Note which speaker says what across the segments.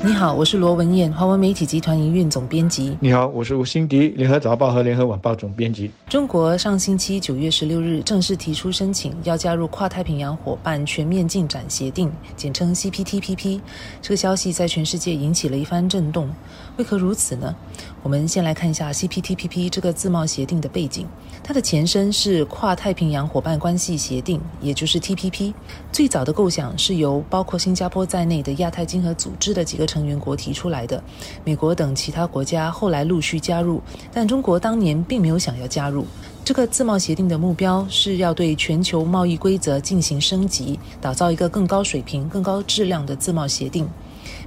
Speaker 1: 你好，我是罗文燕，华文媒体集团营运总编辑。
Speaker 2: 你好，我是吴欣迪，联合早报和联合晚报总编辑。
Speaker 1: 中国上星期九月十六日正式提出申请，要加入跨太平洋伙伴全面进展协定，简称 CPTPP。这个消息在全世界引起了一番震动。为何如此呢？我们先来看一下 CPTPP 这个自贸协定的背景。它的前身是跨太平洋伙伴关系协定，也就是 TPP。最早的构想是由包括新加坡在内的亚太经合组织的几个成员国提出来的，美国等其他国家后来陆续加入，但中国当年并没有想要加入。这个自贸协定的目标是要对全球贸易规则进行升级，打造一个更高水平、更高质量的自贸协定。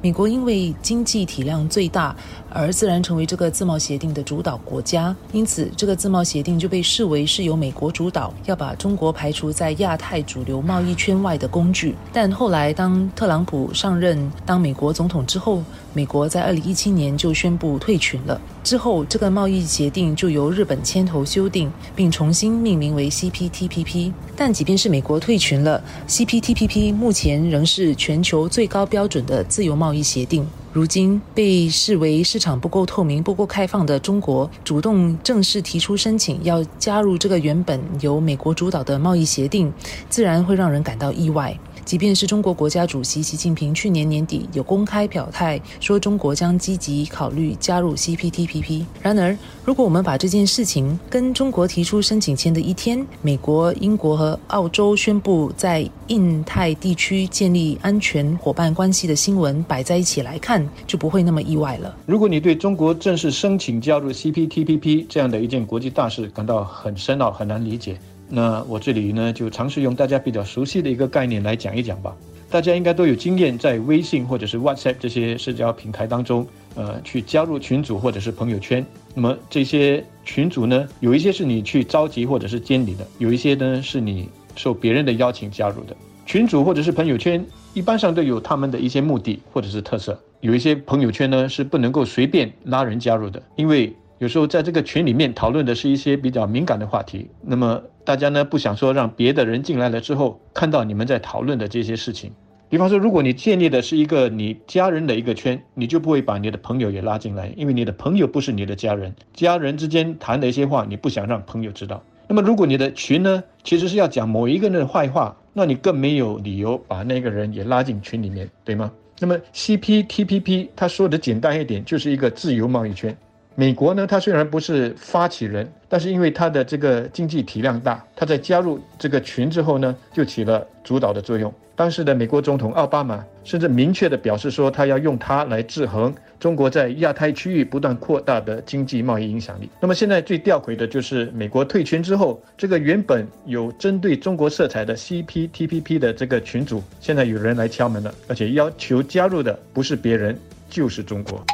Speaker 1: 美国因为经济体量最大，而自然成为这个自贸协定的主导国家，因此这个自贸协定就被视为是由美国主导，要把中国排除在亚太主流贸易圈外的工具。但后来，当特朗普上任当美国总统之后，美国在二零一七年就宣布退群了。之后，这个贸易协定就由日本牵头修订，并重新命名为 CPTPP。但即便是美国退群了，CPTPP 目前仍是全球最高标准的自由贸易协定。如今被视为市场不够透明、不够开放的中国，主动正式提出申请要加入这个原本由美国主导的贸易协定，自然会让人感到意外。即便是中国国家主席习近平去年年底有公开表态说中国将积极考虑加入 CPTPP，然而，如果我们把这件事情跟中国提出申请前的一天，美国、英国和澳洲宣布在印太地区建立安全伙伴关系的新闻摆在一起来看，就不会那么意外了。
Speaker 2: 如果你对中国正式申请加入 CPTPP 这样的一件国际大事感到很深奥、很难理解，那我这里呢，就尝试用大家比较熟悉的一个概念来讲一讲吧。大家应该都有经验，在微信或者是 WhatsApp 这些社交平台当中，呃，去加入群组或者是朋友圈。那么这些群组呢，有一些是你去召集或者是监理的，有一些呢是你受别人的邀请加入的。群组或者是朋友圈，一般上都有他们的一些目的或者是特色。有一些朋友圈呢是不能够随便拉人加入的，因为有时候在这个群里面讨论的是一些比较敏感的话题，那么大家呢不想说让别的人进来了之后看到你们在讨论的这些事情。比方说，如果你建立的是一个你家人的一个圈，你就不会把你的朋友也拉进来，因为你的朋友不是你的家人，家人之间谈的一些话你不想让朋友知道。那么如果你的群呢其实是要讲某一个人的坏话，那你更没有理由把那个人也拉进群里面，对吗？那么 CPTPP 它说的简单一点，就是一个自由贸易圈。美国呢，它虽然不是发起人，但是因为它的这个经济体量大，它在加入这个群之后呢，就起了主导的作用。当时的美国总统奥巴马甚至明确的表示说，他要用它来制衡中国在亚太区域不断扩大的经济贸易影响力。那么现在最吊诡的就是美国退群之后，这个原本有针对中国色彩的 CPTPP 的这个群组，现在有人来敲门了，而且要求加入的不是别人，就是中国。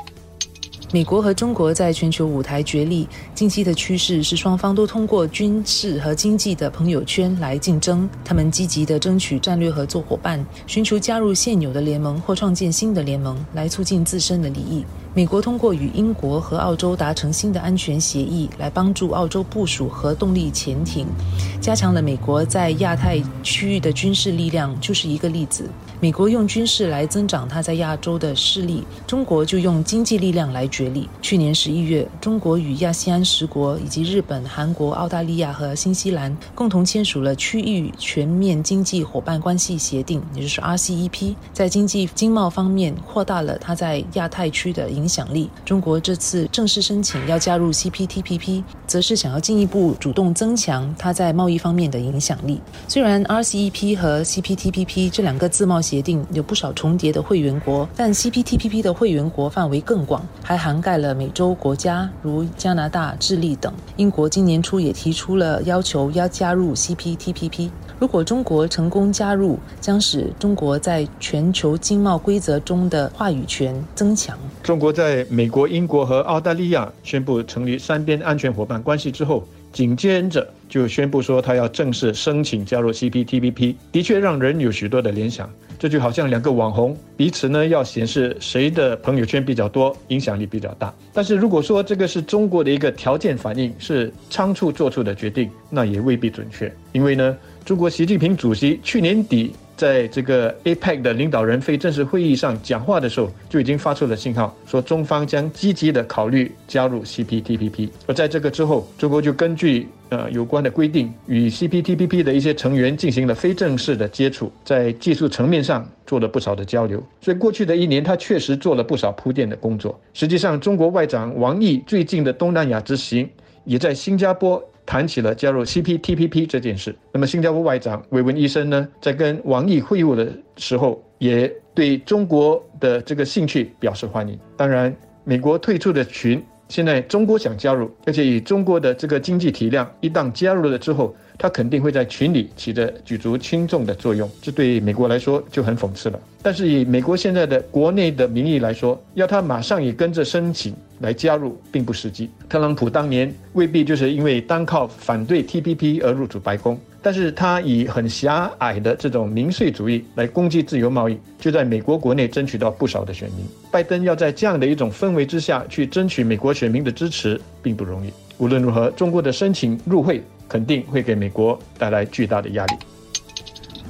Speaker 1: 美国和中国在全球舞台角力，近期的趋势是双方都通过军事和经济的朋友圈来竞争。他们积极地争取战略合作伙伴，寻求加入现有的联盟或创建新的联盟，来促进自身的利益。美国通过与英国和澳洲达成新的安全协议，来帮助澳洲部署核动力潜艇，加强了美国在亚太区域的军事力量，就是一个例子。美国用军事来增长它在亚洲的势力，中国就用经济力量来决去年十一月，中国与亚细安十国以及日本、韩国、澳大利亚和新西兰共同签署了区域全面经济伙伴关系协定，也就是 RCEP，在经济经贸方面扩大了它在亚太区的影。影响力。中国这次正式申请要加入 CPTPP，则是想要进一步主动增强它在贸易方面的影响力。虽然 RCEP 和 CPTPP 这两个自贸协定有不少重叠的会员国，但 CPTPP 的会员国范围更广，还涵盖了美洲国家如加拿大、智利等。英国今年初也提出了要求，要加入 CPTPP。如果中国成功加入，将使中国在全球经贸规则中的话语权增强。
Speaker 2: 中国在美国、英国和澳大利亚宣布成立三边安全伙伴关系之后，紧接着就宣布说他要正式申请加入 CPTPP，的确让人有许多的联想。这就好像两个网红彼此呢要显示谁的朋友圈比较多，影响力比较大。但是如果说这个是中国的一个条件反应，是仓促做出的决定，那也未必准确，因为呢。中国习近平主席去年底在这个 APEC 的领导人非正式会议上讲话的时候，就已经发出了信号，说中方将积极的考虑加入 CPTPP。而在这个之后，中国就根据呃有关的规定，与 CPTPP 的一些成员进行了非正式的接触，在技术层面上做了不少的交流。所以过去的一年，他确实做了不少铺垫的工作。实际上，中国外长王毅最近的东南亚之行，也在新加坡。谈起了加入 CPTPP 这件事。那么，新加坡外长韦文医生呢，在跟王毅会晤的时候，也对中国的这个兴趣表示欢迎。当然，美国退出的群，现在中国想加入，而且以中国的这个经济体量，一旦加入了之后，他肯定会在群里起着举足轻重的作用。这对美国来说就很讽刺了。但是以美国现在的国内的民意来说，要他马上也跟着申请。来加入并不实际。特朗普当年未必就是因为单靠反对 TPP 而入主白宫，但是他以很狭隘的这种民粹主义来攻击自由贸易，就在美国国内争取到不少的选民。拜登要在这样的一种氛围之下去争取美国选民的支持，并不容易。无论如何，中国的申请入会肯定会给美国带来巨大的压力。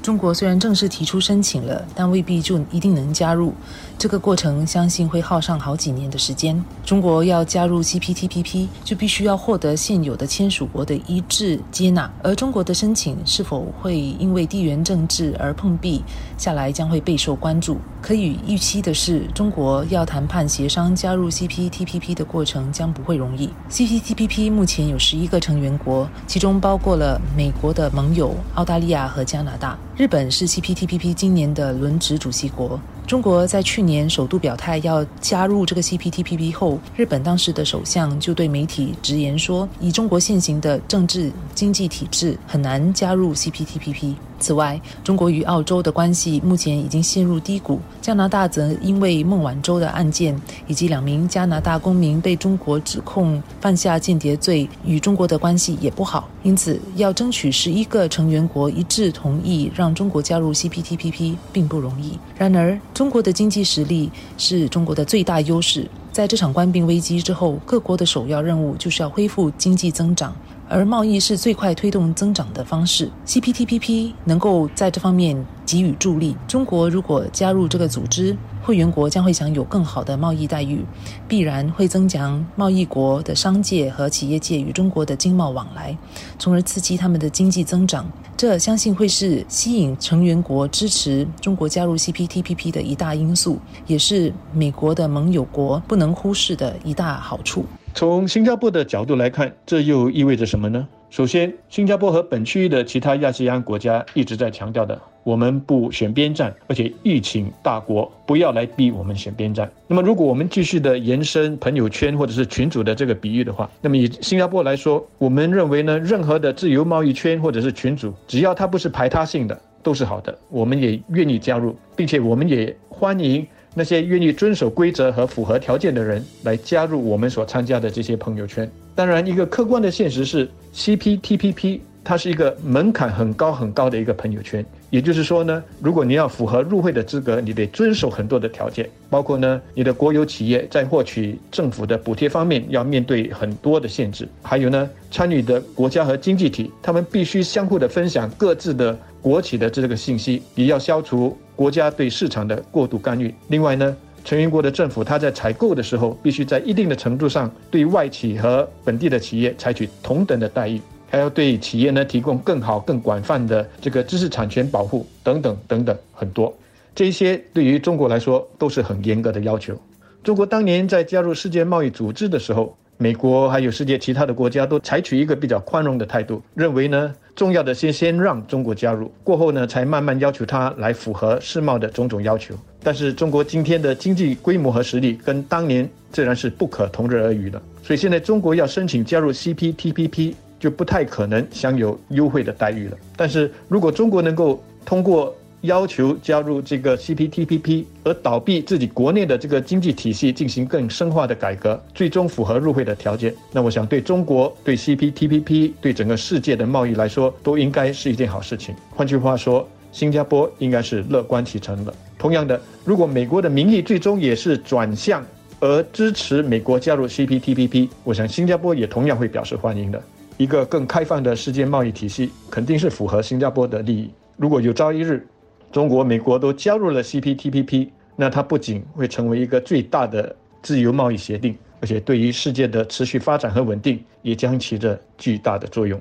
Speaker 1: 中国虽然正式提出申请了，但未必就一定能加入。这个过程相信会耗上好几年的时间。中国要加入 CPTPP，就必须要获得现有的签署国的一致接纳。而中国的申请是否会因为地缘政治而碰壁，下来将会备受关注。可以预期的是，中国要谈判协商加入 CPTPP 的过程将不会容易。CPTPP 目前有十一个成员国，其中包括了美国的盟友澳大利亚和加拿大。日本是 CPTPP 今年的轮值主席国。中国在去年首度表态要加入这个 CPTPP 后，日本当时的首相就对媒体直言说，以中国现行的政治经济体制，很难加入 CPTPP。此外，中国与澳洲的关系目前已经陷入低谷。加拿大则因为孟晚舟的案件以及两名加拿大公民被中国指控犯下间谍罪，与中国的关系也不好。因此，要争取十一个成员国一致同意让中国加入 CPTPP 并不容易。然而，中国的经济实力是中国的最大优势。在这场官兵危机之后，各国的首要任务就是要恢复经济增长。而贸易是最快推动增长的方式，CPTPP 能够在这方面给予助力。中国如果加入这个组织，会员国将会享有更好的贸易待遇，必然会增强贸易国的商界和企业界与中国的经贸往来，从而刺激他们的经济增长。这相信会是吸引成员国支持中国加入 CPTPP 的一大因素，也是美国的盟友国不能忽视的一大好处。
Speaker 2: 从新加坡的角度来看，这又意味着什么呢？首先，新加坡和本区域的其他亚细安国家一直在强调的，我们不选边站，而且疫情大国不要来逼我们选边站。那么，如果我们继续的延伸朋友圈或者是群主的这个比喻的话，那么以新加坡来说，我们认为呢，任何的自由贸易圈或者是群主，只要它不是排他性的，都是好的，我们也愿意加入，并且我们也欢迎。那些愿意遵守规则和符合条件的人来加入我们所参加的这些朋友圈。当然，一个客观的现实是，CPTPP 它是一个门槛很高很高的一个朋友圈。也就是说呢，如果你要符合入会的资格，你得遵守很多的条件，包括呢，你的国有企业在获取政府的补贴方面要面对很多的限制，还有呢，参与的国家和经济体，他们必须相互的分享各自的国企的这个信息，也要消除。国家对市场的过度干预。另外呢，成员国的政府，它在采购的时候，必须在一定的程度上对外企和本地的企业采取同等的待遇，还要对企业呢提供更好、更广泛的这个知识产权保护等等等等很多。这一些对于中国来说都是很严格的要求。中国当年在加入世界贸易组织的时候。美国还有世界其他的国家都采取一个比较宽容的态度，认为呢，重要的先先让中国加入，过后呢，才慢慢要求它来符合世贸的种种要求。但是中国今天的经济规模和实力跟当年自然是不可同日而语的，所以现在中国要申请加入 CPTPP 就不太可能享有优惠的待遇了。但是如果中国能够通过，要求加入这个 CPTPP 而倒闭自己国内的这个经济体系，进行更深化的改革，最终符合入会的条件。那我想对中国、对 CPTPP、对整个世界的贸易来说，都应该是一件好事情。换句话说，新加坡应该是乐观其成的。同样的，如果美国的民意最终也是转向而支持美国加入 CPTPP，我想新加坡也同样会表示欢迎的。一个更开放的世界贸易体系肯定是符合新加坡的利益。如果有朝一日，中国、美国都加入了 CPTPP，那它不仅会成为一个最大的自由贸易协定，而且对于世界的持续发展和稳定也将起着巨大的作用。